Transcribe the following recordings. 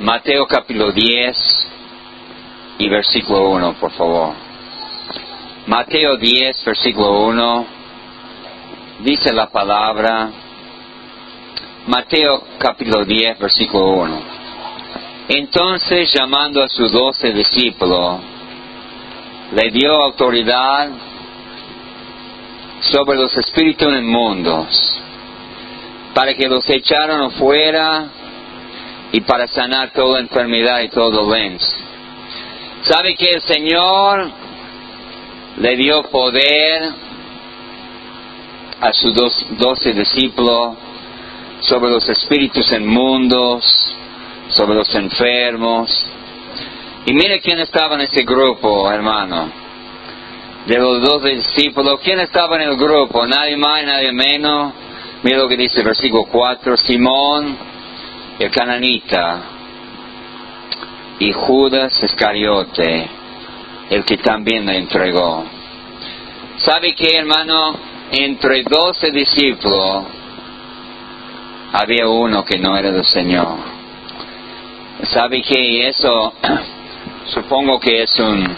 Mateo capítulo 10 y versículo 1, por favor. Mateo 10, versículo 1, dice la palabra, Mateo capítulo 10, versículo 1. Entonces, llamando a sus doce discípulos, le dio autoridad sobre los espíritus inmundos, para que los echaran fuera y para sanar toda enfermedad y todo dolencia. ¿Sabe que el Señor le dio poder a sus doce discípulos sobre los espíritus inmundos, sobre los enfermos? Y mire quién estaba en ese grupo, hermano. De los doce discípulos, ¿quién estaba en el grupo? Nadie más, nadie menos. Mira lo que dice el versículo 4. Simón, el cananita, y Judas Iscariote, el que también le entregó. ¿Sabe qué, hermano? Entre doce discípulos había uno que no era del Señor. ¿Sabe qué? Eso supongo que es un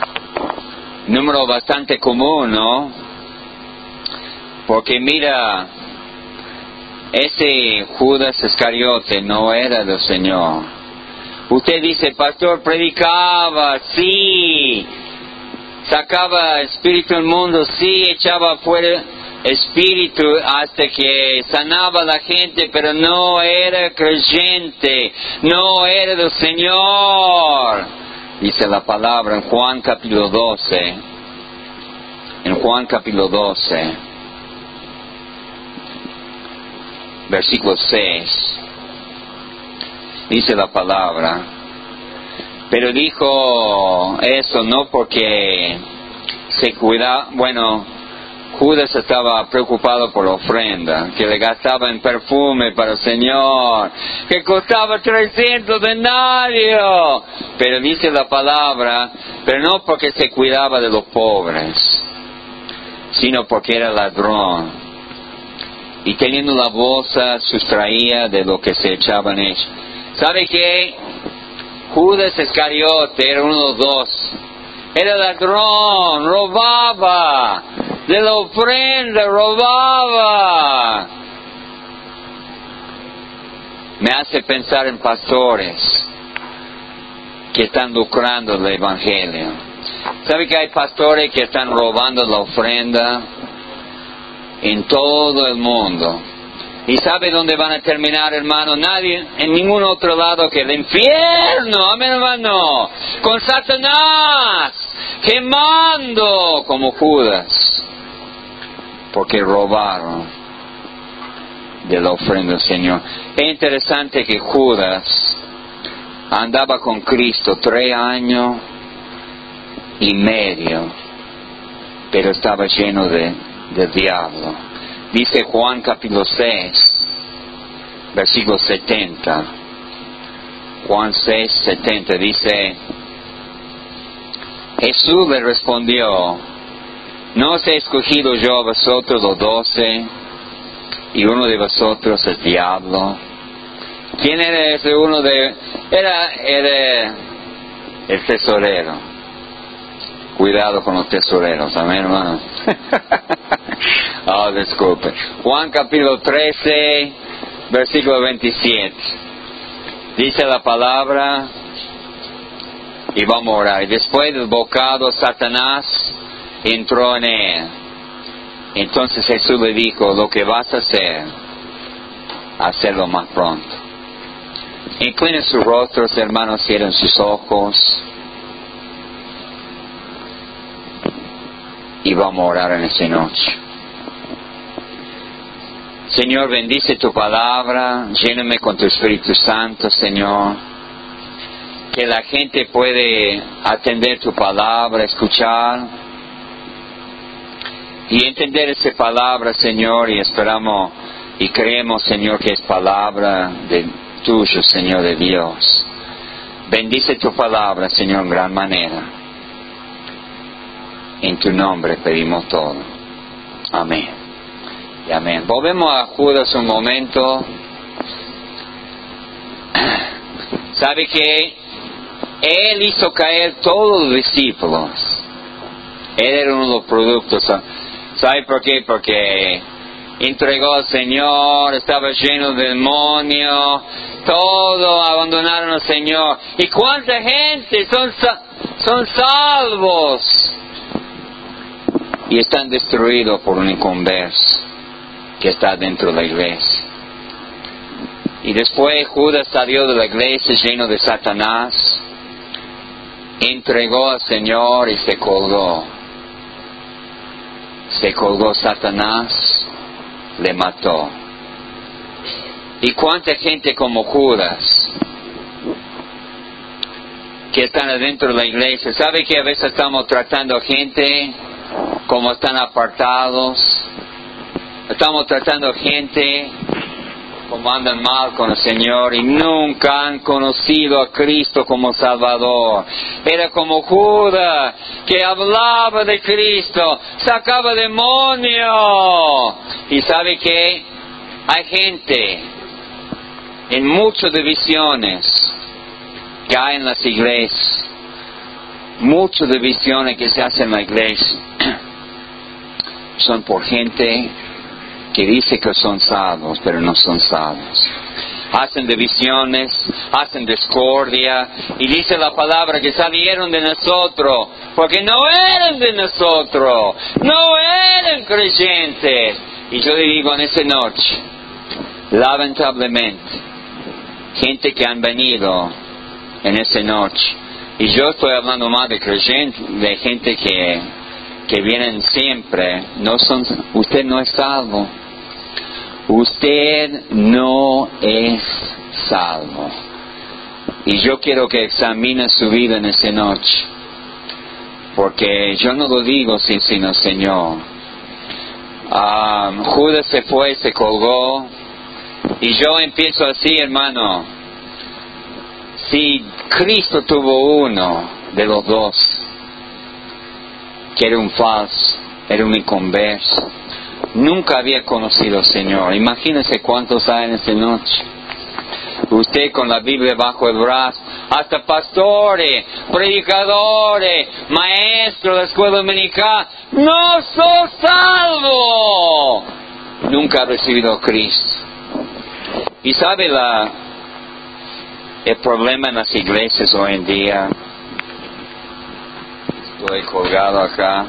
número bastante común, ¿no? Porque mira, ese Judas Iscariote no era del Señor. Usted dice, pastor, predicaba, sí, sacaba espíritu del mundo, sí, echaba fuera espíritu hasta que sanaba a la gente, pero no era creyente, no era del Señor. Dice la palabra en Juan capítulo 12, en Juan capítulo 12, versículo 6, dice la palabra, pero dijo eso no porque se cuida, bueno, Judas estaba preocupado por la ofrenda, que le gastaba en perfume para el Señor, que costaba 300 denarios. Pero dice la palabra, pero no porque se cuidaba de los pobres, sino porque era ladrón. Y teniendo la bolsa sustraía de lo que se echaban ellos. ¿Sabe qué? Judas Iscariote era uno de los dos. Era ladrón, robaba, de la ofrenda robaba. Me hace pensar en pastores que están lucrando el Evangelio. ¿Sabe que hay pastores que están robando la ofrenda en todo el mundo? ¿Y sabe dónde van a terminar, hermano? Nadie, en ningún otro lado que el infierno, amén, hermano, con Satanás, quemando como Judas, porque robaron de la ofrenda del Señor. Es interesante que Judas andaba con Cristo tres años y medio, pero estaba lleno de, de diablo. Dice Juan capítulo 6, versículo 70. Juan 6, 70 dice, Jesús le respondió, ¿no os he escogido yo a vosotros los doce y uno de vosotros es diablo? ¿Quién era ese uno de...? Era, era el tesorero. Cuidado con los tesoreros, amén hermano. oh, disculpe. Juan capítulo 13, versículo 27. Dice la palabra y vamos a orar. Después del bocado, Satanás entró en él. Entonces Jesús le dijo, lo que vas a hacer, hacerlo más pronto. Inclinen sus rostros, hermanos, cierren sus ojos. y vamos a orar en esta noche. Señor, bendice tu palabra, lléname con tu Espíritu Santo, Señor. Que la gente puede atender tu palabra, escuchar y entender esa palabra, Señor, y esperamos y creemos, Señor, que es palabra de tuyo, Señor de Dios. Bendice tu palabra, Señor, en gran manera. En tu nombre pedimos todo. Amén. Amén. Volvemos a Judas un momento. ¿Sabe que Él hizo caer todos los discípulos? Él era uno de los productos. ¿Sabe por qué? Porque entregó al Señor, estaba lleno de demonios, todo abandonaron al Señor. ¿Y cuánta gente son, son salvos? Y están destruidos por un inconverso que está dentro de la iglesia. Y después Judas salió de la iglesia lleno de Satanás, entregó al Señor y se colgó. Se colgó Satanás, le mató. ¿Y cuánta gente como Judas que están adentro de la iglesia? ¿Sabe que a veces estamos tratando a gente como están apartados? Estamos tratando gente como andan mal con el Señor y nunca han conocido a Cristo como Salvador. Era como Judas que hablaba de Cristo, sacaba demonio. Y sabe que hay gente en muchas divisiones que hay en las iglesias, muchas divisiones que se hacen en la iglesia, son por gente que dice que son salvos, pero no son salvos. Hacen divisiones, hacen discordia, y dice la palabra que salieron de nosotros, porque no eran de nosotros, no eran creyentes. Y yo le digo en esa noche, lamentablemente, gente que han venido en esa noche, y yo estoy hablando más de creyentes, de gente que, que vienen siempre, no son, usted no es salvo. Usted no es salvo. Y yo quiero que examine su vida en esa noche. Porque yo no lo digo sin sino Señor. Ah, Judas se fue, se colgó. Y yo empiezo así, hermano. Si Cristo tuvo uno de los dos, que era un falso, era un inconverso, nunca había conocido al Señor. Imagínense cuántos hay en esta noche. Usted con la Biblia bajo el brazo, hasta pastores, predicadores, maestros de la escuela dominical, no sos salvo. Nunca ha recibido a Cristo. Y sabe la, el problema en las iglesias hoy en día. Colgado acá.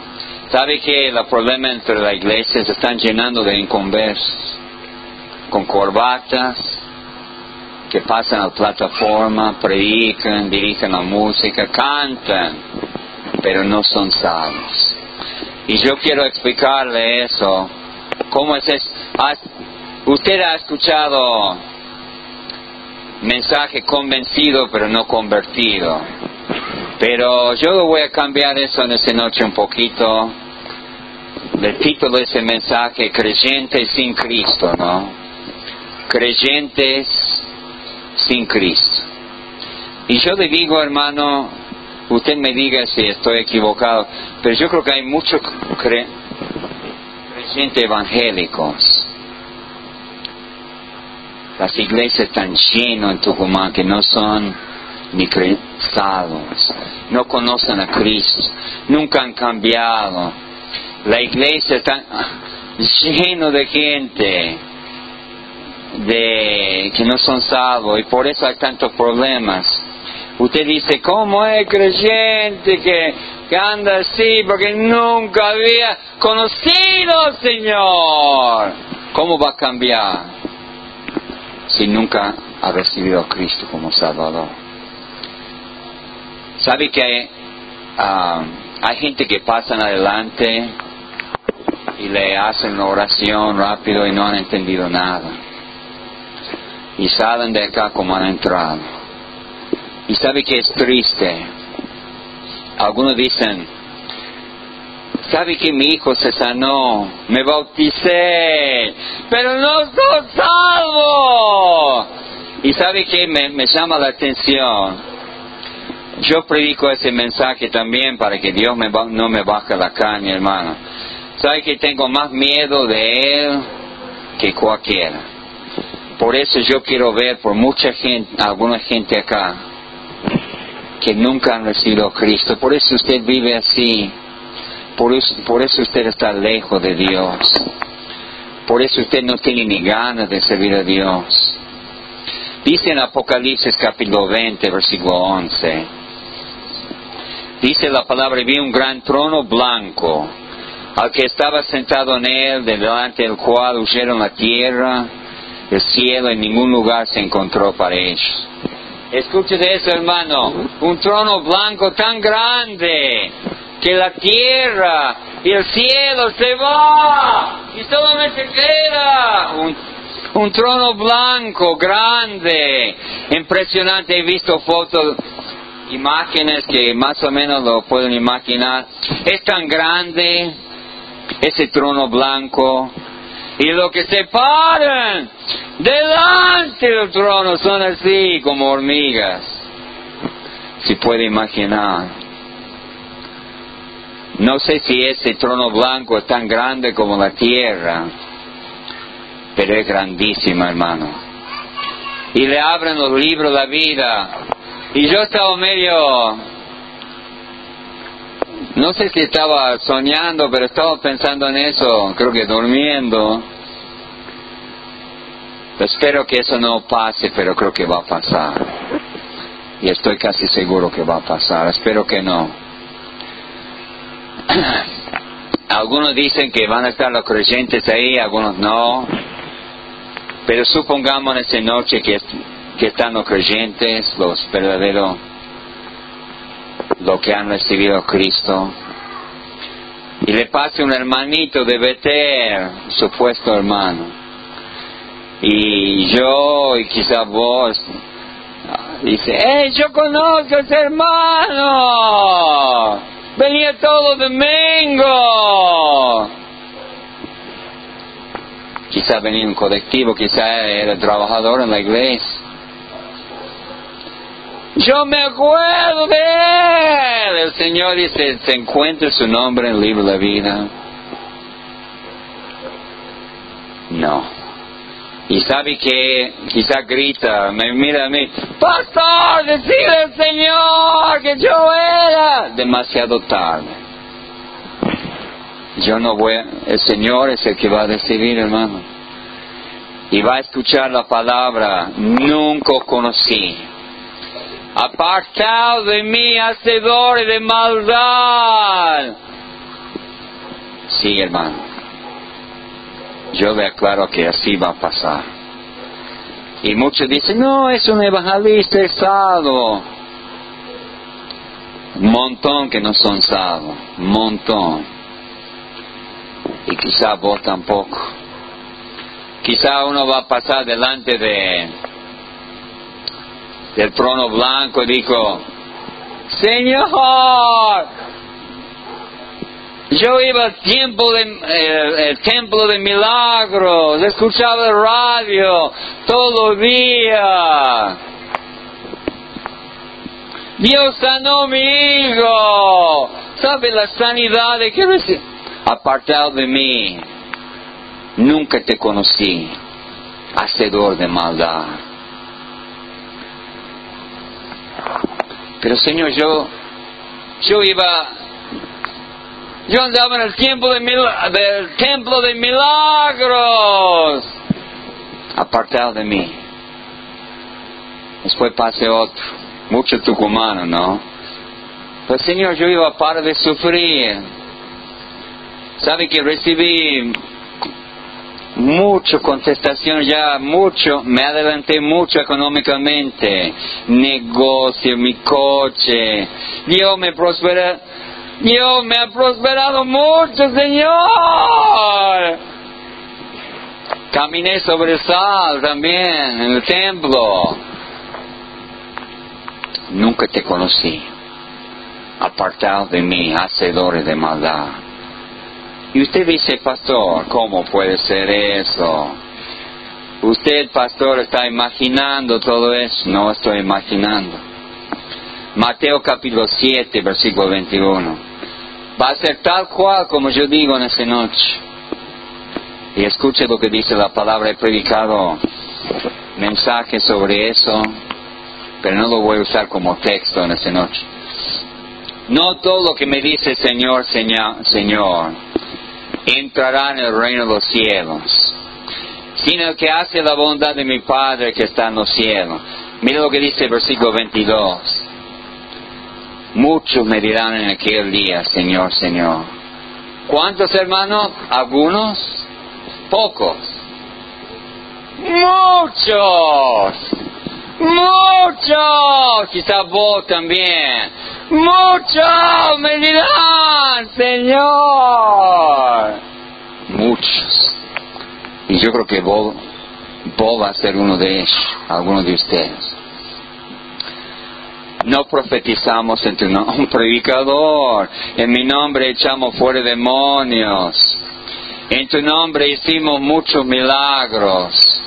¿Sabe que el problema entre las iglesias se están llenando de inconversos? Con corbatas, que pasan a la plataforma, predican, dirigen la música, cantan, pero no son salvos. Y yo quiero explicarle eso. ¿Cómo es eso? Usted ha escuchado mensaje convencido pero no convertido. Pero yo voy a cambiar eso en esta noche un poquito. El título de ese mensaje, Creyentes sin Cristo, ¿no? Creyentes sin Cristo. Y yo le digo, hermano, usted me diga si estoy equivocado, pero yo creo que hay muchos creyentes evangélicos. Las iglesias están llenas en Tucumán que no son ni salvos, no conocen a Cristo, nunca han cambiado. La iglesia está llena de gente de que no son salvos y por eso hay tantos problemas. Usted dice, ¿cómo es creyente que, que anda así porque nunca había conocido al Señor? ¿Cómo va a cambiar si nunca ha recibido a Cristo como Salvador? ¿Sabe que ah, hay gente que pasan adelante y le hacen la oración rápido y no han entendido nada? Y salen de acá como han entrado. Y sabe que es triste. Algunos dicen, ¿sabe que mi hijo se sanó? Me bauticé, pero no soy salvo. Y sabe que me llama la atención yo predico ese mensaje también para que Dios me no me baje la caña, hermano. ¿Sabe que tengo más miedo de Él que cualquiera? Por eso yo quiero ver por mucha gente, alguna gente acá, que nunca han recibido a Cristo. Por eso usted vive así. Por eso, por eso usted está lejos de Dios. Por eso usted no tiene ni ganas de servir a Dios. Dice en Apocalipsis capítulo 20, versículo 11. Dice la palabra, vi un gran trono blanco, al que estaba sentado en él, delante del cual huyeron la tierra, el cielo, en ningún lugar se encontró para ellos. Escuche de eso, hermano. Un trono blanco tan grande que la tierra y el cielo se va y solamente queda un, un trono blanco grande, impresionante. He visto fotos, imágenes que más o menos lo pueden imaginar. Es tan grande ese trono blanco y lo que se paran delante del trono son así como hormigas. Si puede imaginar. No sé si ese trono blanco es tan grande como la tierra, pero es grandísimo, hermano. Y le abren los libros de la vida. Y yo estaba medio no sé si estaba soñando, pero estaba pensando en eso, creo que durmiendo. Espero que eso no pase, pero creo que va a pasar. Y estoy casi seguro que va a pasar. Espero que no. Algunos dicen que van a estar los creyentes ahí, algunos no. Pero supongamos en esta noche que, que están los creyentes, los verdaderos lo que han recibido a Cristo. Y le pase un hermanito de Beter, supuesto hermano. Y yo, y quizá vos, dice, ¡eh, yo conozco a ese hermano! Venía todo domingo. Quizá venía un colectivo, quizá era trabajador en la iglesia. Yo me acuerdo de él. El Señor dice, se encuentra su nombre en el libro de la vida. No. Y sabe que quizá grita, me mira a mí, pastor, decide al Señor que yo era demasiado tarde. Yo no voy, el Señor es el que va a decidir, hermano. Y va a escuchar la palabra, nunca conocí apartado de mí, hacedores de maldad. Sí, hermano. Yo le aclaro que así va a pasar. Y muchos dicen, no, es un evangelista, es salvo. Montón que no son salvos, montón. Y quizá vos tampoco. Quizá uno va a pasar delante de del trono blanco dijo, Señor, yo iba al tiempo eh, el templo de milagros, escuchaba el radio todo el día. Dios sanó a mi hijo. ¿Sabe la sanidad de que recibí? Apartado de mí, nunca te conocí, hacedor de maldad. Pero Señor, yo, yo iba, yo andaba en el tiempo de del templo de milagros, apartado de mí. Después pase otro, mucho tucumano, ¿no? Pero Señor, yo iba para de sufrir. ¿Sabe que recibí mucho contestación ya, mucho, me adelanté mucho económicamente, negocio, mi coche, Dios me prospera, Dios me ha prosperado mucho, Señor. Caminé sobre el sal también en el templo. Nunca te conocí, apartado de mí, hacedores de maldad. Y usted dice, pastor, ¿cómo puede ser eso? Usted, pastor, está imaginando todo eso. No estoy imaginando. Mateo capítulo 7, versículo 21. Va a ser tal cual como yo digo en esa noche. Y escuche lo que dice la palabra. He predicado mensajes sobre eso, pero no lo voy a usar como texto en esta noche. No todo lo que me dice Señor, Señor, Señor, entrará en el reino de los cielos, sino que hace la bondad de mi Padre que está en los cielos. Mira lo que dice el versículo 22. Muchos me dirán en aquel día, Señor, Señor. ¿Cuántos hermanos? ¿Algunos? Pocos. Muchos. Muchos. Quizá vos también. Muchos me dirán, Señor. Muchos. Y yo creo que vos, vos va a ser uno de ellos, alguno de ustedes. No profetizamos en tu nombre, un predicador. En mi nombre echamos fuera demonios. En tu nombre hicimos muchos milagros.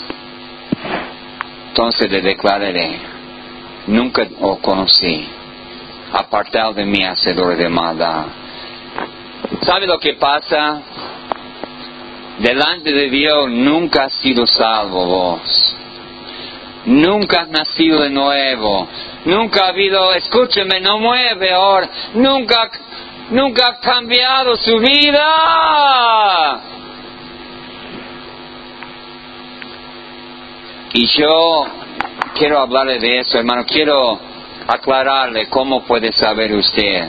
Entonces le declararé, nunca os conocí, apartado de mí, hacedor de maldad. ¿Sabe lo que pasa? Delante de Dios nunca has sido salvo vos. Nunca has nacido de nuevo. Nunca ha habido, escúcheme, no mueve ahora. Nunca, nunca ha cambiado su vida. Y yo quiero hablarle de eso, hermano. Quiero aclararle cómo puede saber usted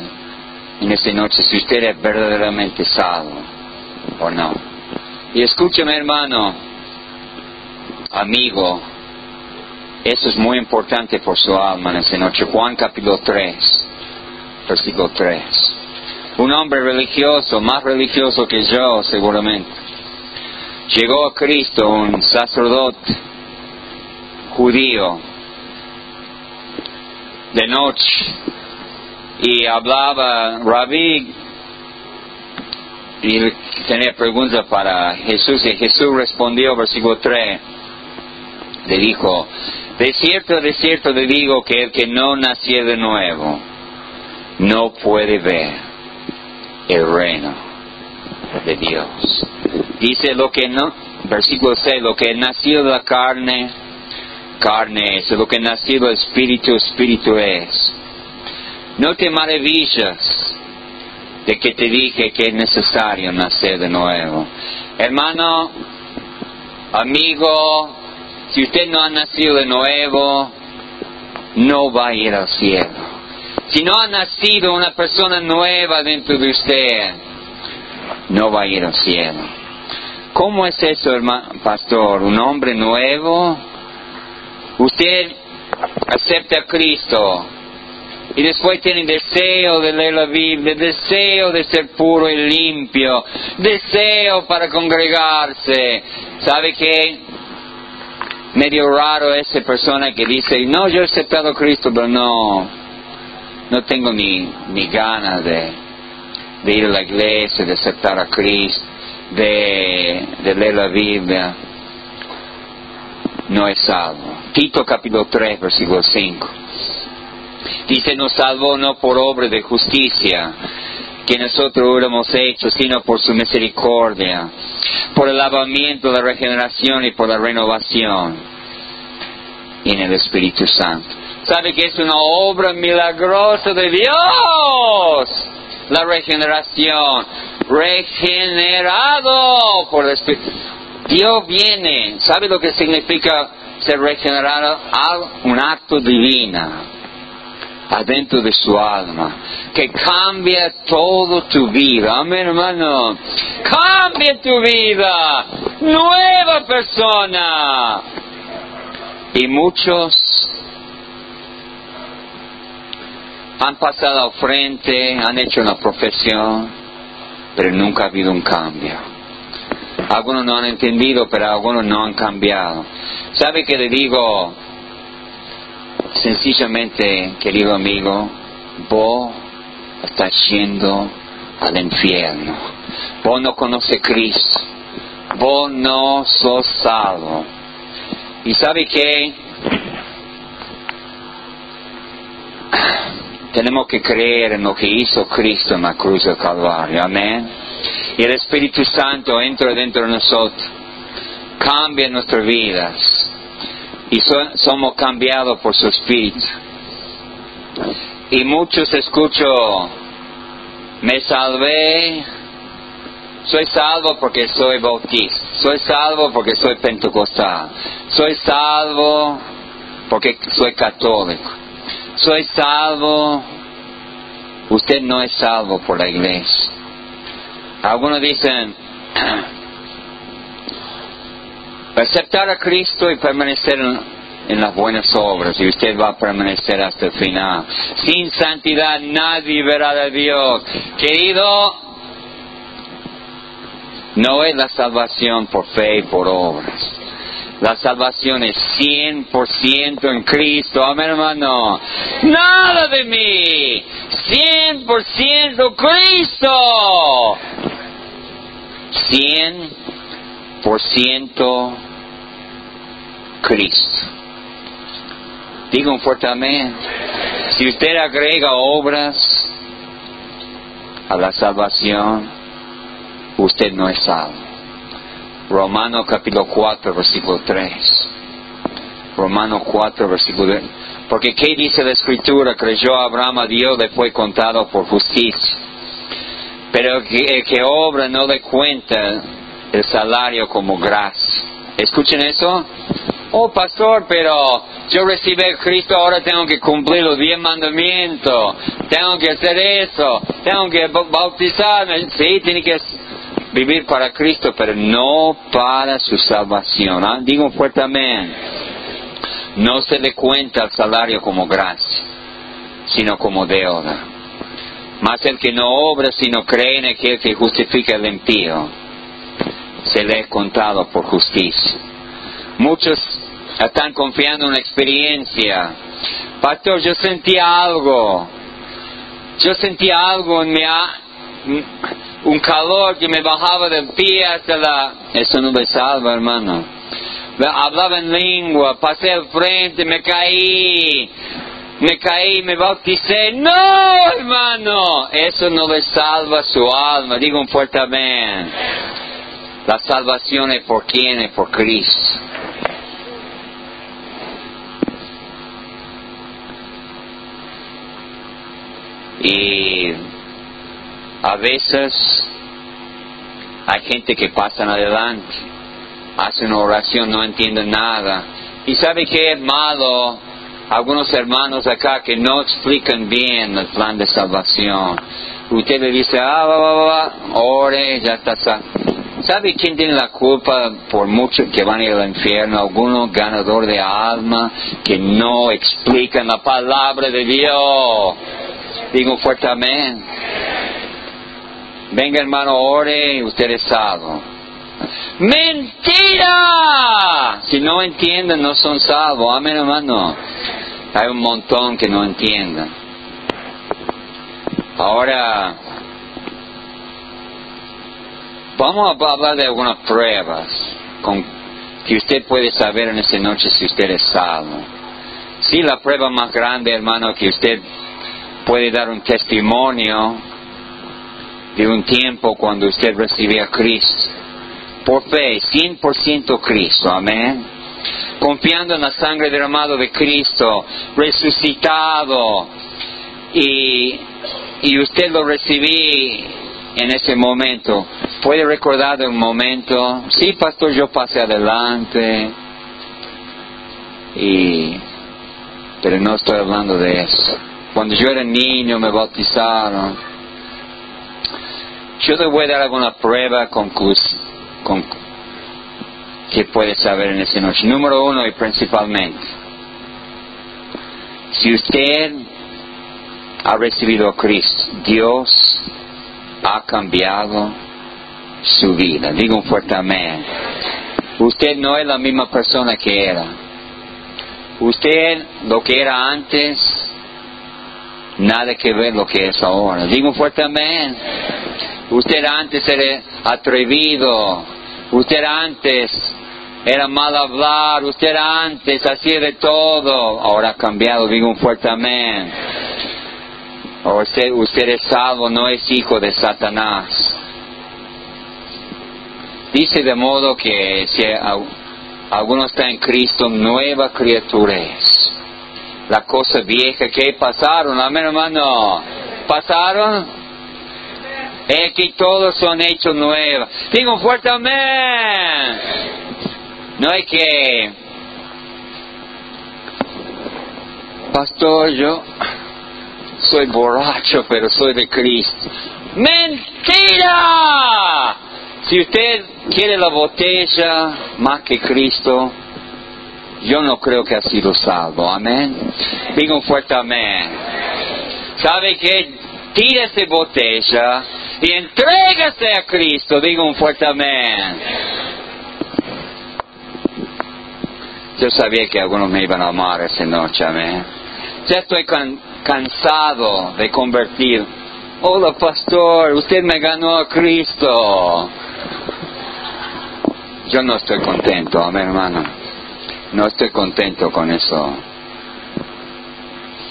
en esta noche si usted es verdaderamente salvo o no. Y escúcheme, hermano, amigo, eso es muy importante por su alma en esta noche. Juan capítulo 3, versículo 3. Un hombre religioso, más religioso que yo seguramente, llegó a Cristo, un sacerdote judío, de noche, y hablaba, rabí, y tenía preguntas para Jesús, y Jesús respondió, versículo 3, le dijo, de cierto, de cierto le digo que el que no nació de nuevo no puede ver el reino de Dios. Dice lo que no, versículo 6, lo que nació de la carne, carne es, lo que nació del espíritu, espíritu es. No te maravillas de que te dije que es necesario nacer de nuevo. Hermano, amigo, si usted no ha nacido de nuevo, no va a ir al cielo. Si no ha nacido una persona nueva dentro de usted, no va a ir al cielo. ¿Cómo es eso, hermano, pastor? ¿Un hombre nuevo? Usted acepta a Cristo y después tiene deseo de leer la Biblia, deseo de ser puro y limpio, deseo para congregarse. ¿Sabe qué? Medio raro esa persona que dice, no, yo he aceptado a Cristo, pero no, no tengo ni, ni ganas de, de ir a la iglesia, de aceptar a Cristo, de, de leer la Biblia. No es salvo. Tito capítulo 3, versículo 5. Dice, nos salvó no por obra de justicia que nosotros hubiéramos hecho, sino por su misericordia, por el lavamiento, la regeneración y por la renovación en el Espíritu Santo. ¿Sabe que es una obra milagrosa de Dios? La regeneración, regenerado por el Espíritu. Dios viene, ¿sabe lo que significa ser regenerado? Un acto divino adentro de su alma, que cambia todo tu vida. Amén, hermano. Cambia tu vida. Nueva persona. Y muchos han pasado al frente, han hecho una profesión, pero nunca ha habido un cambio. Algunos no han entendido, pero algunos no han cambiado. ¿Sabe qué le digo? Sencillamente, querido amigo, vos estás yendo al infierno. Vos no conoces Cristo. Vos no sos salvo. ¿Y sabe qué? Tenemos que creer en lo que hizo Cristo en la cruz del Calvario. Amén. Y el Espíritu Santo entra dentro de nosotros. Cambia nuestras vidas y somos cambiados por su espíritu. Y muchos escucho, me salvé, soy salvo porque soy bautista, soy salvo porque soy pentecostal, soy salvo porque soy católico, soy salvo, usted no es salvo por la iglesia. Algunos dicen, aceptar a Cristo y permanecer en, las buenas obras y usted va a permanecer hasta el final. Sin santidad nadie verá de Dios. Querido, no es la salvación por fe y por obras. La salvación es 100% en Cristo. Amén, hermano. Nada de mí. 100% Cristo. 100% Cristo. Digo un fuerte amén. Si usted agrega obras a la salvación, usted no es salvo. Romano capítulo 4, versículo 3. Romano 4, versículo 3. Porque ¿qué dice la escritura? Creyó Abraham a Dios, le fue contado por justicia. Pero que, el que obra no le cuenta el salario como gracia. ¿Escuchen eso? Oh, pastor, pero yo recibí a Cristo, ahora tengo que cumplir los diez mandamientos, tengo que hacer eso, tengo que bautizarme. Sí, tiene que vivir para Cristo, pero no para su salvación. ¿ah? Digo fuertemente, no se le cuenta el salario como gracia, sino como deuda. Más el que no obra, sino cree en aquel que justifica el impío, se le ha contado por justicia. Muchos están confiando en una experiencia. Pastor, yo sentía algo. Yo sentía algo en mi, un calor que me bajaba del pie hasta la... Eso no me salva, hermano. Hablaba en lengua, pasé al frente, me caí, me caí, me bauticé. No, hermano, eso no le salva su alma. Digo un fuerte amén. La salvación es por quién, es por Cristo. Y a veces hay gente que pasan adelante, hacen oración, no entienden nada. Y sabe que es malo algunos hermanos acá que no explican bien el plan de salvación. Usted le dice, ah, va, va, va, ore, ya está. ¿Sabe quién tiene la culpa por mucho que van al infierno? Algunos ganadores de alma que no explican la palabra de Dios. Digo fuerte amén. Venga hermano, ore usted es salvo. ¡Mentira! Si no entienden, no son salvos. Amén, hermano. Hay un montón que no entienden. Ahora, vamos a hablar de algunas pruebas con, que usted puede saber en esa noche si usted es salvo. Sí, la prueba más grande, hermano, que usted puede dar un testimonio de un tiempo cuando usted recibió a Cristo. Por fe, 100% Cristo, amén. Confiando en la sangre derramada de Cristo, resucitado, y, y usted lo recibí en ese momento. ¿Puede recordar un momento? Sí, pastor, yo pasé adelante. Y, pero no estoy hablando de eso. Cuando yo era niño me bautizaron. Yo le voy a dar alguna prueba con, que puede saber en esa noche. Número uno y principalmente, si usted ha recibido a Cristo, Dios ha cambiado su vida. Digo un fuerte amén. Usted no es la misma persona que era. Usted lo que era antes nada que ver lo que es ahora. Digo fuertemente, usted antes era atrevido, usted antes era mal hablar, usted antes hacía de todo, ahora ha cambiado, digo fuertemente. Usted, usted es salvo, no es hijo de Satanás. Dice de modo que si Algunos están en Cristo, nueva criatura es. La cosa vieja que pasaron, amén hermano. ¿Pasaron? Es que todos son hechos nuevos. Digo fuerte amén. No hay que... Pastor, yo soy borracho, pero soy de Cristo. ¡Mentira! Si usted quiere la botella más que Cristo, yo no creo que ha sido salvo. Amén. Digo un fuerte amén. ¿Sabe qué? Tira esa botella y entrégase a Cristo. Digo un fuerte amén. Yo sabía que algunos me iban a amar esa noche, amén. Ya estoy cansado de convertir. Hola, pastor, usted me ganó a Cristo. Yo no estoy contento, amén, hermano. No estoy contento con eso.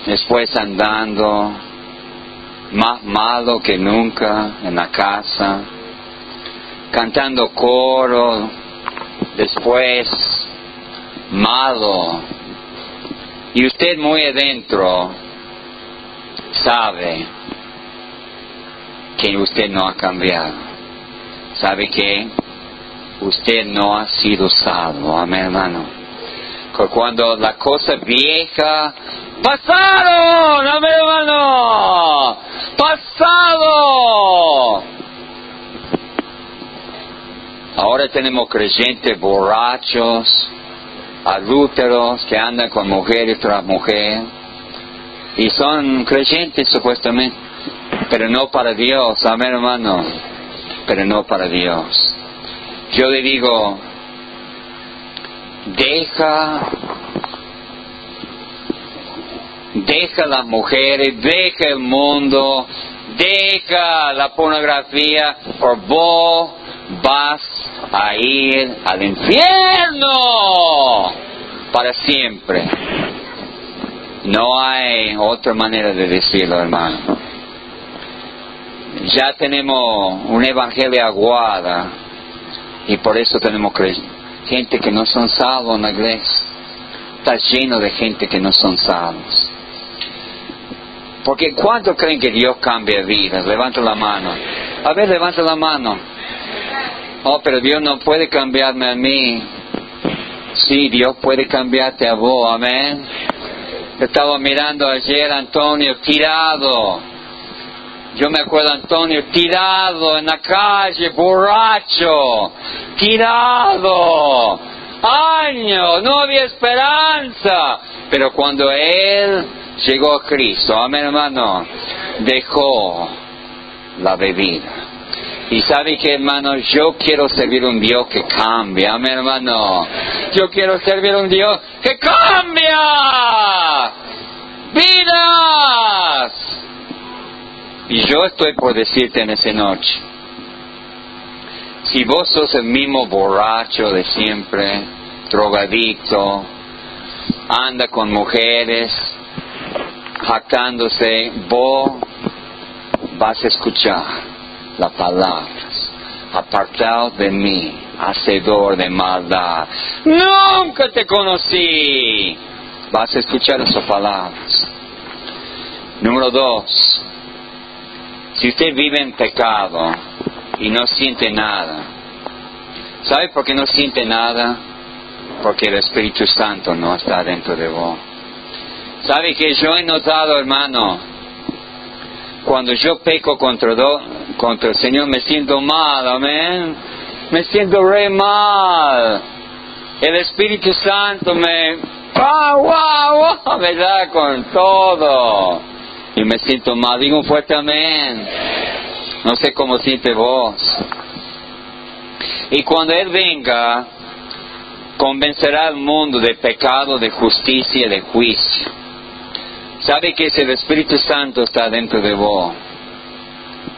Después andando más malo que nunca en la casa, cantando coro, después malo. Y usted muy adentro sabe que usted no ha cambiado. ¿Sabe que Usted no ha sido salvo. Amén, hermano. Cuando la cosa vieja pasaron, amén, hermano. Pasado. Ahora tenemos creyentes borrachos, adúlteros que andan con mujeres tras mujer y son creyentes supuestamente, pero no para Dios, amén hermano, pero no para Dios. Yo le digo, deja, deja las mujeres, deja el mundo, deja la pornografía, por vos vas a ir al infierno para siempre. No hay otra manera de decirlo, hermano. Ya tenemos un evangelio aguada y por eso tenemos gente que no son salvos en la iglesia. Está lleno de gente que no son salvos. Porque ¿cuánto creen que Dios cambia vidas? Levanta la mano. A ver, levanta la mano. Oh, pero Dios no puede cambiarme a mí. Sí, Dios puede cambiarte a vos, amén. Estaba mirando ayer Antonio tirado. Yo me acuerdo Antonio tirado en la calle, borracho, tirado. Años, no había esperanza. Pero cuando él llegó a Cristo, amén hermano, dejó la bebida y sabe que hermano, yo quiero servir un Dios que cambia, mi hermano. Yo quiero servir un Dios que cambia vidas. Y yo estoy por decirte en esa noche, si vos sos el mismo borracho de siempre, drogadicto, anda con mujeres, jactándose, vos vas a escuchar las palabras. Apartado de mí, hacedor de maldad. Nunca te conocí. Vas a escuchar esas palabras. Número dos. Si usted vive en pecado y no siente nada, ¿sabe por qué no siente nada? Porque el Espíritu Santo no está dentro de vos. ¿Sabe que yo he notado, hermano, cuando yo peco contra, el Señor me siento mal, amén. Me siento re mal. El Espíritu Santo me, wow, me da con todo. Y me siento mal. Digo un fuerte amén. No sé cómo siente vos. Y cuando Él venga, convencerá al mundo de pecado, de justicia, de juicio. Sabe que si el Espíritu Santo está dentro de vos,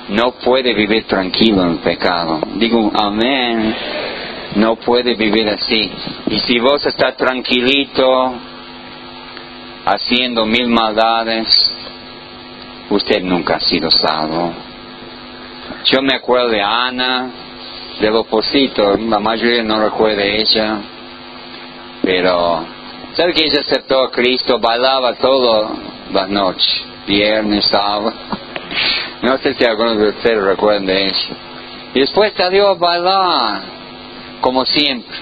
no puede vivir tranquilo en pecado. Digo, amén. No puede vivir así. Y si vos estás tranquilito, haciendo mil maldades, usted nunca ha sido salvo. Yo me acuerdo de Ana, de Loposito, la mayoría no recuerda ella. Pero, ¿sabe que ella aceptó a Cristo? Bailaba todas las noches, viernes, sábado. No sé si algunos de ustedes recuerdan de eso. Y después salió a bailar, como siempre.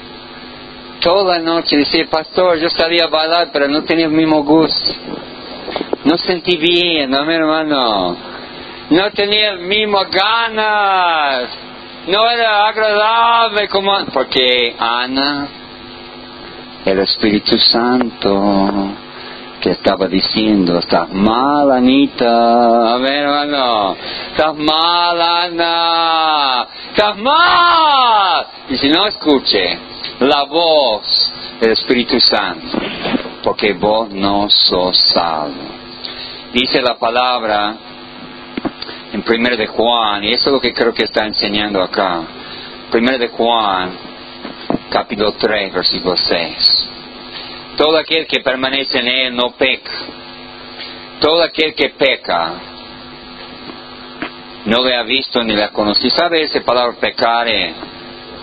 Toda la noche decía, pastor, yo salía a bailar, pero no tenía el mismo gusto. No sentí bien, ¿no, hermano? No tenía mismo ganas. No era agradable como... Porque Ana, el Espíritu Santo, que estaba diciendo, estás mal, Anita. A hermano, estás mal, Ana. Estás mal. Y si no escuche la voz del Espíritu Santo, porque vos no sos salvo. Dice la palabra en 1 de Juan, y eso es lo que creo que está enseñando acá. 1 de Juan, capítulo 3, versículo 6. Todo aquel que permanece en él no peca. Todo aquel que peca no le ha visto ni le ha conocido. ¿Sabe esa palabra pecar? Es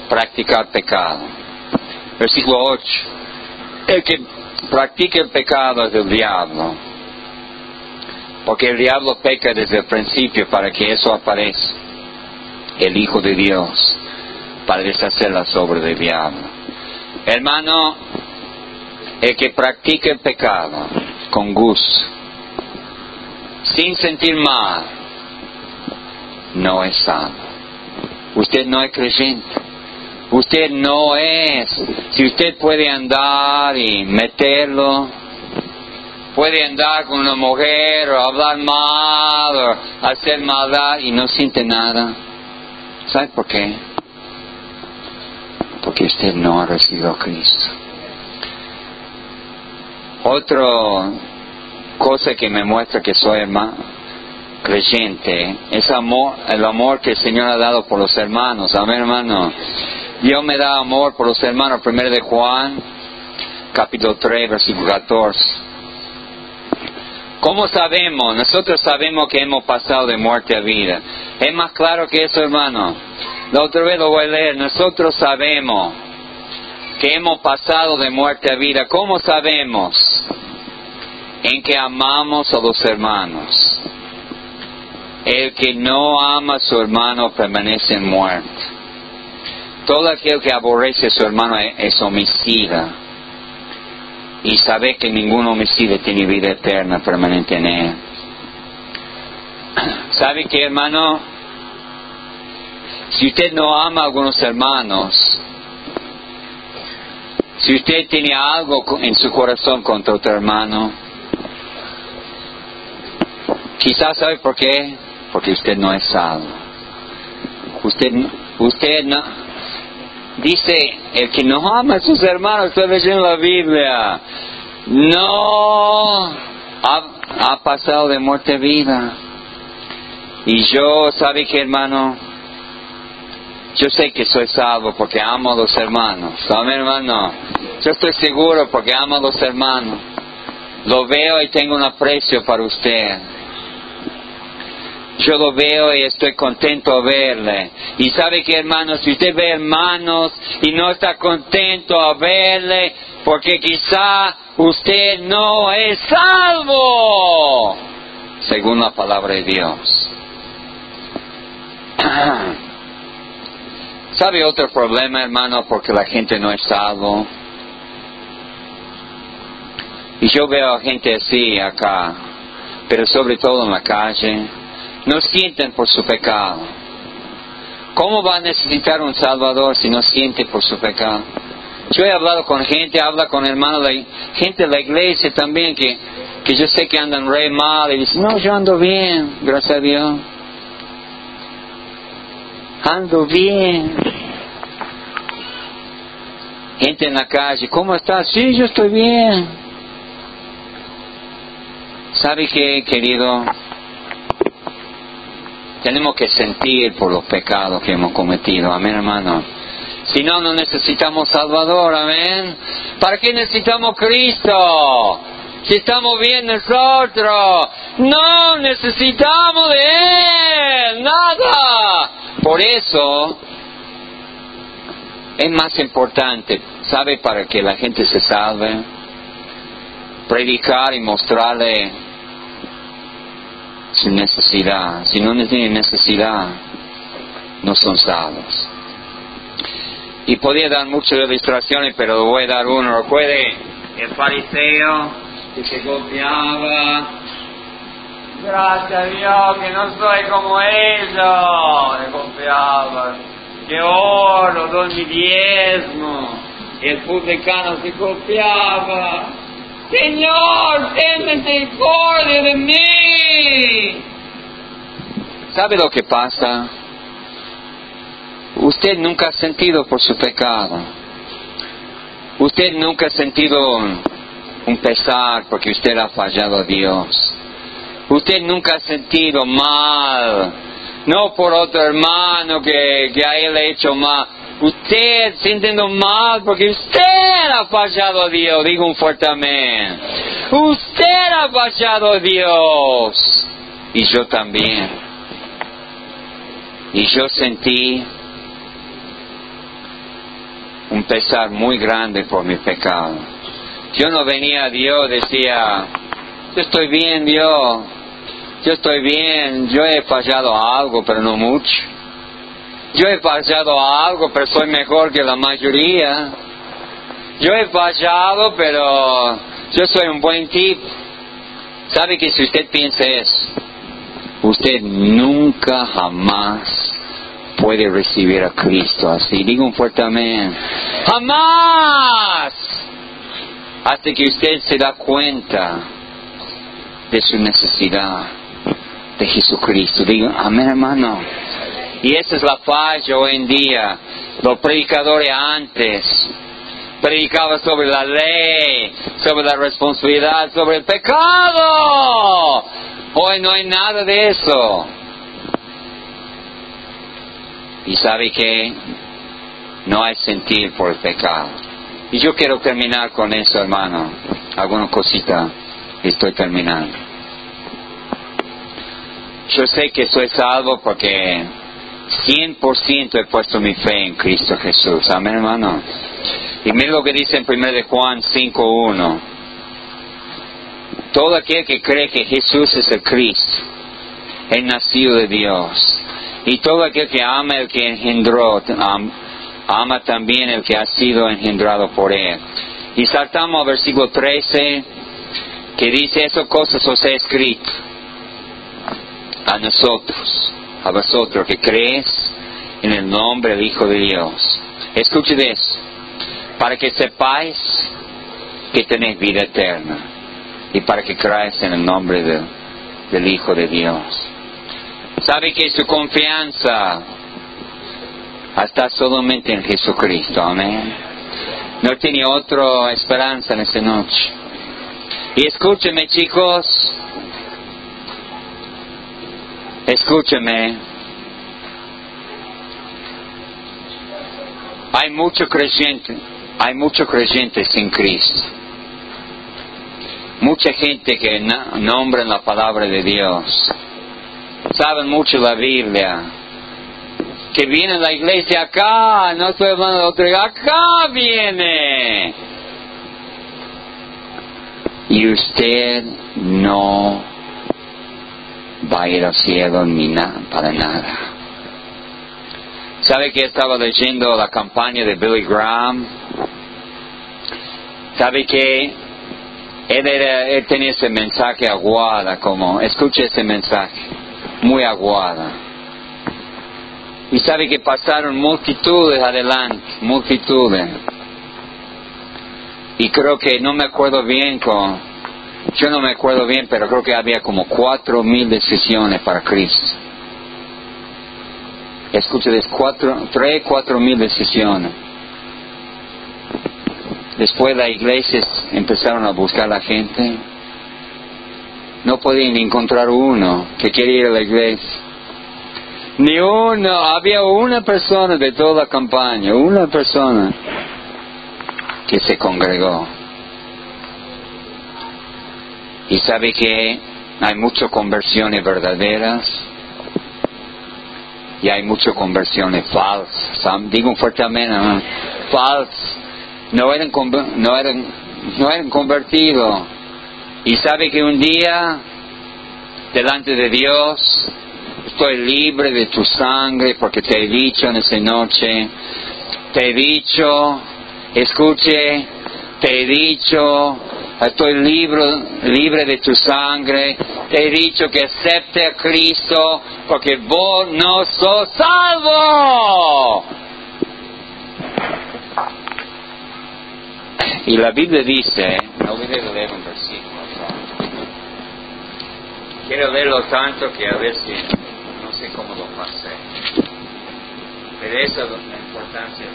practicar pecado. Versículo 8. El que practica el pecado es del diablo. Porque el diablo peca desde el principio para que eso aparezca. El Hijo de Dios para deshacer la obras del diablo. Hermano, el que practica el pecado con gusto, sin sentir mal, no es sano. Usted no es creyente. Usted no es. Si usted puede andar y meterlo, puede andar con una mujer o hablar mal o hacer maldad y no siente nada. ¿Sabe por qué? Porque usted no ha recibido a Cristo. Otra cosa que me muestra que soy hermano creyente es amor, el amor que el Señor ha dado por los hermanos. Amén, hermano. Dios me da amor por los hermanos. Primero de Juan, capítulo 3, versículo 14. ¿Cómo sabemos? Nosotros sabemos que hemos pasado de muerte a vida. Es más claro que eso, hermano. La otra vez lo voy a leer. Nosotros sabemos que hemos pasado de muerte a vida. ¿Cómo sabemos? En que amamos a los hermanos. El que no ama a su hermano permanece en muerte. Todo aquel que aborrece a su hermano es homicida. Y sabe que ningún homicida tiene vida eterna permanente en él. ¿Sabe qué, hermano? Si usted no ama a algunos hermanos, si usted tiene algo en su corazón contra otro hermano, quizás sabe por qué, porque usted no es salvo. Usted, usted no, dice, el que no ama a sus hermanos, estoy leyendo la Biblia, no ha, pasado de muerte a vida. Y yo, ¿sabe qué hermano? Yo sé que soy salvo porque amo a los hermanos. Amén, hermano. Yo estoy seguro porque amo a los hermanos. Lo veo y tengo un aprecio para usted. Yo lo veo y estoy contento a verle. Y sabe que hermano, si usted ve hermanos y no está contento a verle, porque quizá usted no es salvo, según la palabra de Dios. ¿Sabe otro problema, hermano, porque la gente no es salvo? Y yo veo a gente así acá, pero sobre todo en la calle, no sienten por su pecado. ¿Cómo va a necesitar un Salvador si no siente por su pecado? Yo he hablado con gente, habla con hermanos, gente de la iglesia también que, que yo sé que andan re mal y dicen, no, yo ando bien, gracias a Dios. Ando bien. Gente en la calle, ¿cómo estás? Sí, yo estoy bien. ¿Sabe qué, querido? Tenemos que sentir por los pecados que hemos cometido. Amén, hermano. Si no, no necesitamos Salvador. Amén. ¿Para qué necesitamos Cristo? Si estamos bien nosotros. No necesitamos de Él. Nada. Por eso es más importante ¿sabe para que la gente se salve? Predicar y mostrarle su necesidad. Si no tienen necesidad, no son salvos. Y podía dar muchas ilustraciones, pero voy a dar uno. Recuerde el fariseo que se golpeaba. Gracias a Dios que no soy como ellos. Se golpeaba. Que oro, doy mi diezmo. El publicano se golpeaba. Señor, ten misericordia de mí. ¿Sabe lo que pasa? Usted nunca ha sentido por su pecado. Usted nunca ha sentido un pesar porque usted ha fallado a Dios. Usted nunca ha sentido mal, no por otro hermano que, que a él ha hecho mal. Usted sintiendo mal porque usted ha fallado a Dios. Digo un fuerte amén. Usted ha fallado a Dios. Y yo también. Y yo sentí un pesar muy grande por mi pecado. Yo no venía a Dios, decía, yo estoy bien Dios, yo estoy bien, yo he fallado algo, pero no mucho. Yo he fallado a algo, pero soy mejor que la mayoría. Yo he fallado, pero yo soy un buen tipo. ¿Sabe que si usted piensa eso, usted nunca jamás puede recibir a Cristo así. Digo un fuerte amén. Jamás. Hasta que usted se da cuenta de su necesidad de Jesucristo. Digo, amén hermano. Y esa es la falla hoy en día. Los predicadores antes predicaban sobre la ley, sobre la responsabilidad, sobre el pecado. Hoy no hay nada de eso. Y sabe que no hay sentir por el pecado. Y yo quiero terminar con eso, hermano. Alguna cosita. Estoy terminando. Yo sé que soy salvo porque 100% he puesto mi fe en Cristo Jesús. Amén, hermano. Y mire lo que dice en 1 de Juan 5.1. Todo aquel que cree que Jesús es el Cristo, es nacido de Dios. Y todo aquel que ama el que engendró, ama también el que ha sido engendrado por él. Y saltamos al versículo 13, que dice, esas cosas os he escrito a nosotros a vosotros que crees en el nombre del Hijo de Dios. Escuche eso, para que sepáis que tenéis vida eterna y para que creáis en el nombre del Hijo de Dios. Sabe que su confianza está solamente en Jesucristo, amén. No tiene otra esperanza en esta noche. Y escúcheme chicos, Escúcheme. Hay mucho creyente, hay mucho creyente sin Cristo. Mucha gente que nombra la palabra de Dios. Saben mucho la Biblia. Que viene a la iglesia acá, no estoy hablando de otro, acá viene. Y usted no va a ir al cielo ni nada, para nada. ¿Sabe que estaba leyendo la campaña de Billy Graham? ¿Sabe que él, él tenía ese mensaje aguada, como, escuche ese mensaje, muy aguada. Y sabe que pasaron multitudes adelante, multitudes. Y creo que no me acuerdo bien con yo no me acuerdo bien, pero creo que había como cuatro mil decisiones para Cristo. Escúchales, cuatro, tres, cuatro mil decisiones. Después las iglesias empezaron a buscar a la gente. No podían encontrar uno que quería ir a la iglesia. Ni uno, había una persona de toda la campaña, una persona que se congregó. Y sabe que hay muchas conversiones verdaderas y hay muchas conversiones falsas. Digo un fuerte amén, falsas. no eran, no eran, no eran convertidos. Y sabe que un día, delante de Dios, estoy libre de tu sangre porque te he dicho en esa noche, te he dicho, escuche, te he dicho, estoy libre, libre de tu sangre, te he dicho que acepte a Cristo porque vos no sos salvo. Y la Biblia dice, no voy a leer un versículo, quiero leerlo tanto que a ver si no sé cómo lo pasé. Pero eso es la importancia.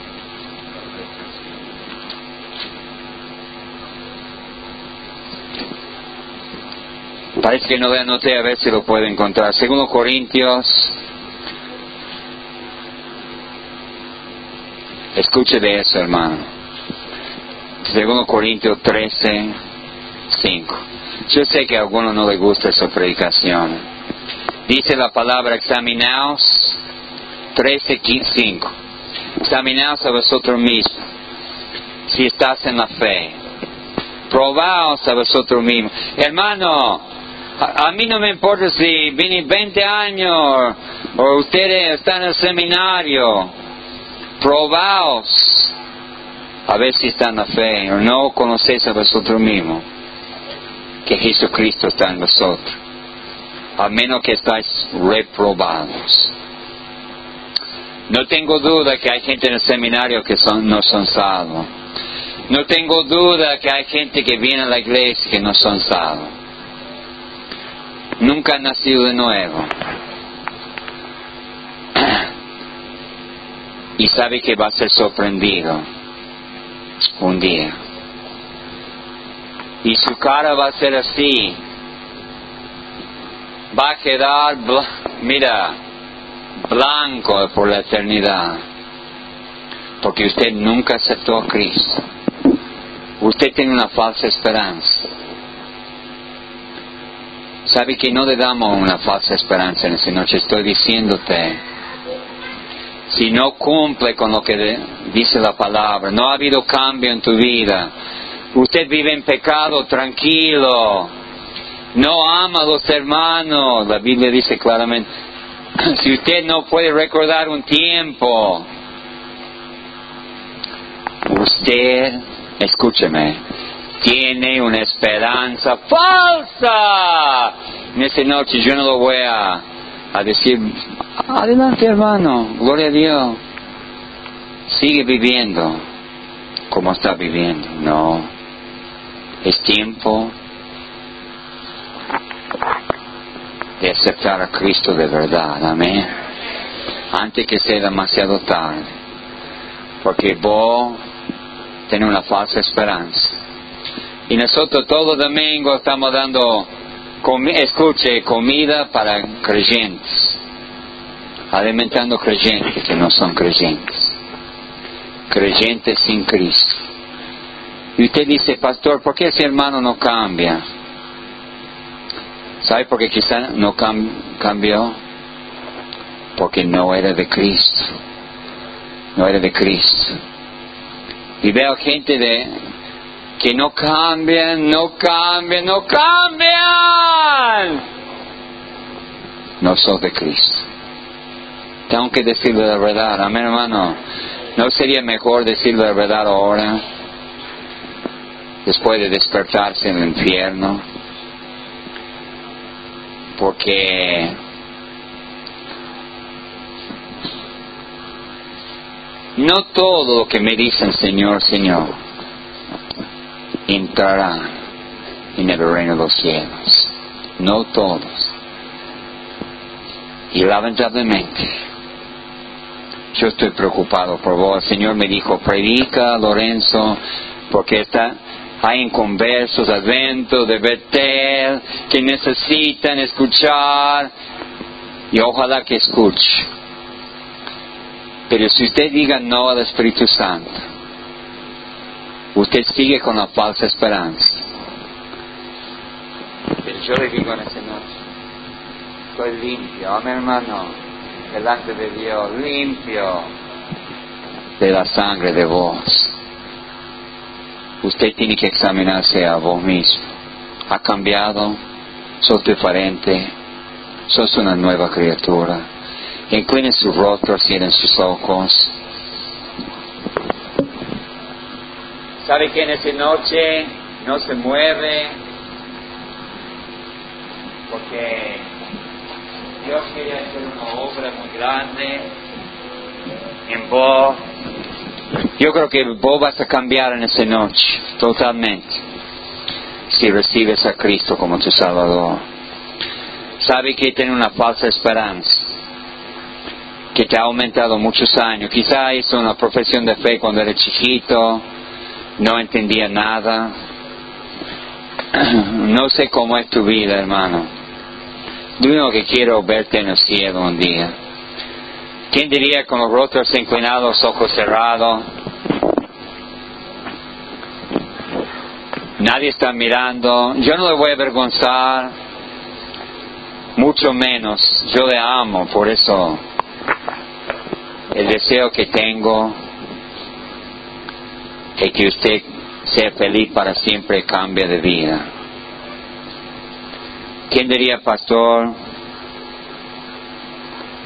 Parece que no le anoté a ver si lo puedo encontrar. Segundo Corintios. Escuche de eso, hermano. Segundo Corintios 13, 5. Yo sé que a algunos no les gusta esa predicación. Dice la palabra examinaos 13, 5. Examinaos a vosotros mismos si estás en la fe. Probaos a vosotros mismos. Hermano, a, mí no me importa si viene 20 años o ustedes están en el seminario. Probaos a ver si están en la fe o no conocéis a vosotros mismos que Jesucristo está en vosotros. A menos que estáis reprobados. No tengo duda que hay gente en el seminario que son, no son salvos. No tengo duda que hay gente que viene a la iglesia que no son salvos nunca ha nacido de nuevo. Y sabe que va a ser sorprendido un día. Y su cara va a ser así. Va a quedar, mira, blanco por la eternidad. Porque usted nunca aceptó a Cristo. Usted tiene una falsa esperanza. Sabe que no le damos una falsa esperanza en esta noche. Estoy diciéndote, si no cumple con lo que dice la palabra, no ha habido cambio en tu vida, usted vive en pecado tranquilo, no ama a los hermanos, la Biblia dice claramente, si usted no puede recordar un tiempo, usted, escúcheme, tiene una esperanza falsa. En esta noche yo no lo voy a, a decir, adelante hermano, gloria a Dios. Sigue viviendo como está viviendo. No. Es tiempo de aceptar a Cristo de verdad. Amén. Antes que sea demasiado tarde. Porque vos tenés una falsa esperanza y nosotros todo domingo estamos dando, escuche, comida para creyentes, alimentando creyentes que no son creyentes, creyentes sin Cristo. Y usted dice, pastor, ¿por qué ese hermano no cambia? ¿Sabe por qué quizá no cambió? Porque no era de Cristo. No era de Cristo. Y veo gente de, que no cambian, no cambian, no cambian. No soy de Cristo. Tengo que decirle la verdad, amén hermano. ¿No sería mejor decirle la verdad ahora? Después de despertarse en el infierno. Porque no todo lo que me dicen Señor, Señor entrarán en el reino de los cielos. No todos. Y lamentablemente, yo estoy preocupado por vos. El Señor me dijo, predica, Lorenzo, porque está, hay inconversos adentro de Betel que necesitan escuchar y ojalá que escuche. Pero si usted diga no al Espíritu Santo, usted sigue con la falsa esperanza. Pero yo le digo en esta noche, estoy limpio, mi hermano, delante de Dios, limpio de la sangre de vos. usted tiene que examinarse a vos mismo. ¿Ha cambiado? ¿Sos diferente? ¿Sos una nueva criatura? Inclinen su rostro, cierren sus ojos. ¿Sabe que en esa noche no se mueve? Porque Dios quería hacer una obra muy grande en vos. Yo creo que vos vas a cambiar en esa noche, totalmente, si recibes a Cristo como tu Salvador. Sabe que tiene una falsa esperanza, que te ha aumentado muchos años. Quizá hizo una profesión de fe cuando era chiquito, no entendía nada. No sé cómo es tu vida, hermano lo único que quiero verte en el cielo un día. ¿Quién diría con los rostros inclinados, ojos cerrados? Nadie está mirando. Yo no le voy a avergonzar, mucho menos. Yo le amo, por eso el deseo que tengo es que usted sea feliz para siempre cambie de vida. ¿Quién diría, pastor?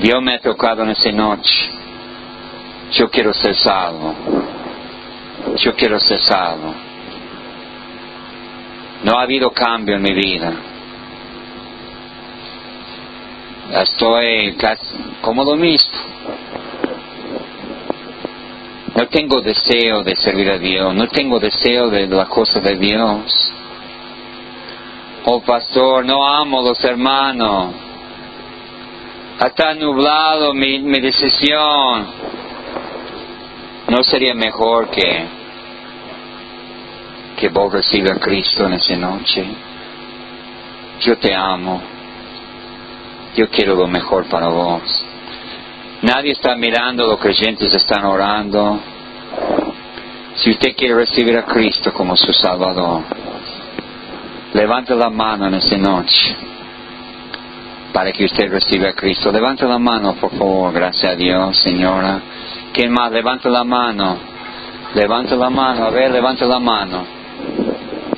Dios me ha tocado en esa noche. Yo quiero ser salvo. Yo quiero ser salvo. No ha habido cambio en mi vida. Estoy casi como lo mismo. No tengo deseo de servir a Dios, no tengo deseo de la cosa de Dios. Oh pastor, no amo a los hermanos. Está nublado mi, mi decisión. ¿No sería mejor que, que vos recibas a Cristo en esa noche? Yo te amo. Yo quiero lo mejor para vos. Nadie está mirando, los creyentes están orando. Si usted quiere recibir a Cristo como su Salvador, Levante la mano en esta noche para que usted reciba a Cristo. Levante la mano, por favor. Gracias a Dios, señora. ¿Quién más? Levante la mano. Levante la mano. A ver, levante la mano.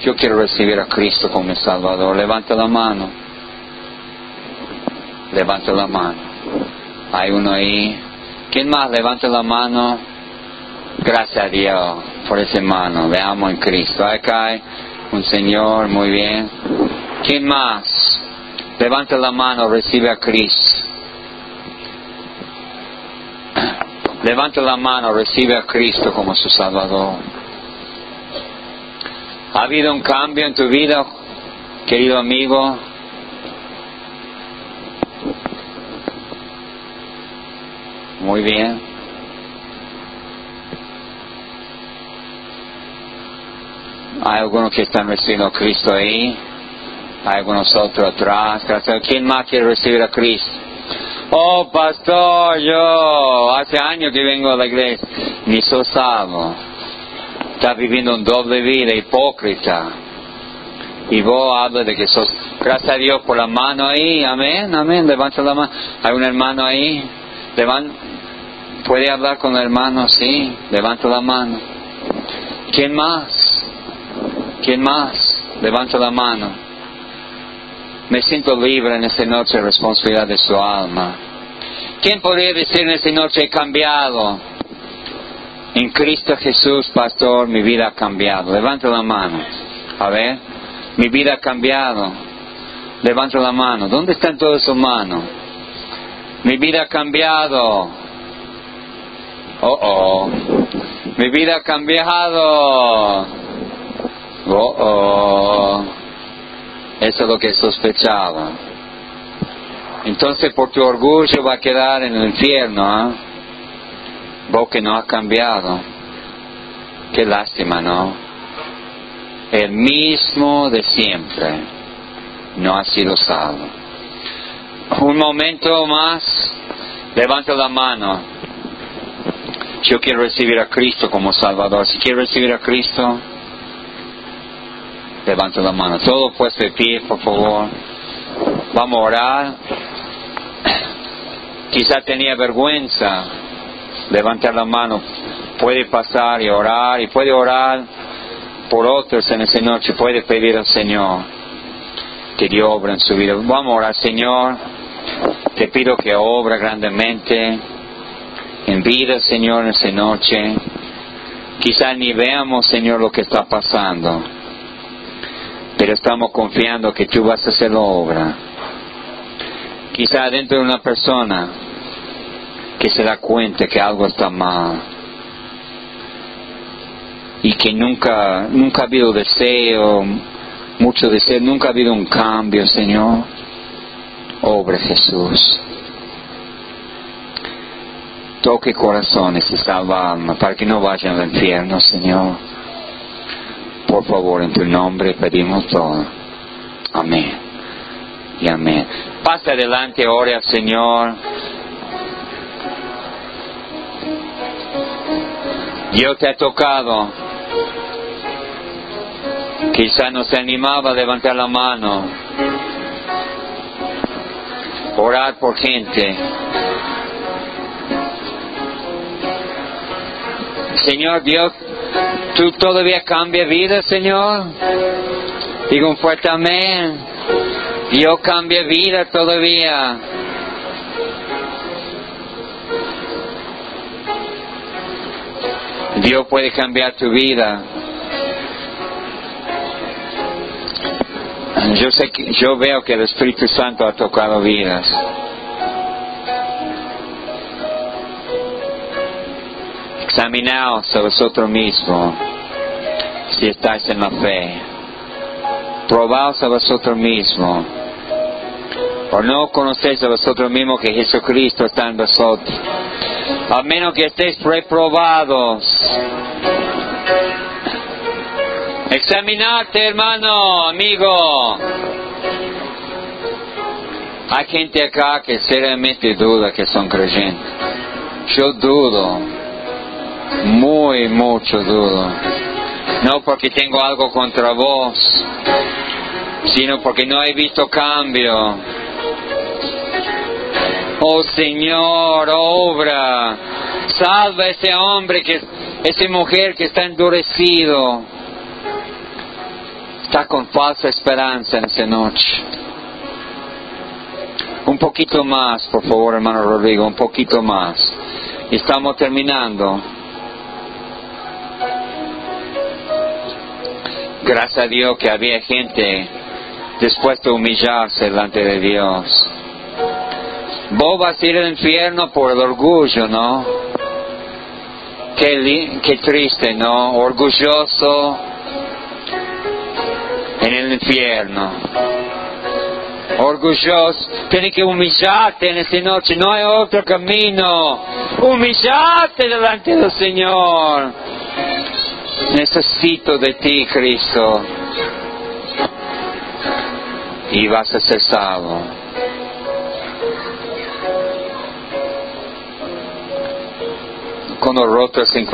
Yo quiero recibir a Cristo como mi Salvador. Levante la mano. Levante la mano. Hay uno ahí. ¿Quién más? Levante la mano. Gracias a Dios por esa mano. Le amo en Cristo. Acá un Señor, muy bien. ¿Quién más? Levanta la mano, recibe a Cristo. Levanta la mano, recibe a Cristo como su Salvador. ¿Ha habido un cambio en tu vida, querido amigo? Muy bien. Hay algunos que están recibiendo a Cristo ahí. Hay algunos otros atrás. ¿Quién más quiere recibir a Cristo? Oh, pastor, yo hace años que vengo a la iglesia. Ni soy salvo. Está viviendo un doble vida, hipócrita. Y vos hablas de que sos, gracias a Dios por la mano ahí, amén, amén, levanta la mano. Hay un hermano ahí, levanta, puede hablar con el hermano, sí, levanta la mano. ¿Quién más? ¿Quién más? Levanta la mano. Me siento libre en esta noche de responsabilidad de su alma. ¿Quién podría decir en esta noche he cambiado? En Cristo Jesús, pastor, mi vida ha cambiado. Levanta la mano. A ver, mi vida ha cambiado. Levanta la mano. ¿Dónde están todas sus manos? Mi vida ha cambiado. Oh, oh. Mi vida ha cambiado. Oh, oh. Eso es lo que sospechaba. Entonces por tu orgullo va a quedar en el infierno, ¿ah? Vos que no has cambiado. Qué lástima, ¿no? El mismo de siempre no ha sido salvo. Un momento más, levanta la mano. Yo quiero recibir a Cristo como Salvador. Si quiero recibir a Cristo, Levanta la mano. Todo puesto de pie, por favor. Vamos a orar. Quizá tenía vergüenza levantar la mano. Puede pasar y orar y puede orar por otros en esta noche puede pedir al Señor que Dios obra en su vida. Vamos a orar, Señor. Te pido que obra grandemente en vida, Señor, en esta noche. Quizás ni veamos, Señor, lo que está pasando, pero estamos confiando que tú vas a hacer la obra. Quizás dentro de una persona que se da cuenta que algo está mal y que nunca, nunca ha habido deseo, mucho deseo, nunca ha habido un cambio, Señor. Obra Jesús. Toque corazones y salva alma para que no vayan al infierno, Señor. Por favor, en tu nombre pedimos todo. Amén. Y amén. Pasa adelante, ore al Señor. Dios te ha tocado. Quizá no se animaba a levantar la mano, orar por gente. Señor Dios, tú todavía cambias vida, Señor. Digo un fuerte amén. Dios cambia vida todavía. Dios puede cambiar tu vida. Yo sé que, yo veo que el Espíritu Santo ha tocado vidas. Examinaos a vosotros mismos si estáis en la fe. Probaos a vosotros mismos. O no conocéis a vosotros mismos que Jesucristo está en vosotros. A menos que estéis reprobados. Examinarte, hermano, amigo. Hay gente acá que seriamente duda que son creyentes. Yo dudo, muy mucho dudo. No porque tengo algo contra vos, sino porque no he visto cambio. Oh Señor, obra, salva a ese hombre, que, esa mujer que está endurecido, está con falsa esperanza en esa noche. Un poquito más, por favor, hermano Rodrigo, un poquito más. Estamos terminando. Gracias a Dios que había gente dispuesta a humillarse delante de Dios. Vos vas a ir al infierno por el orgullo, ¿no? Qué, qué triste, ¿no? Orgulloso en el infierno. Orgulloso, tienes que humillarte en esta noche, no hay otro camino. Humillarte delante del Señor. Necesito de ti, Cristo. Y vas a ser salvo. Con los rotos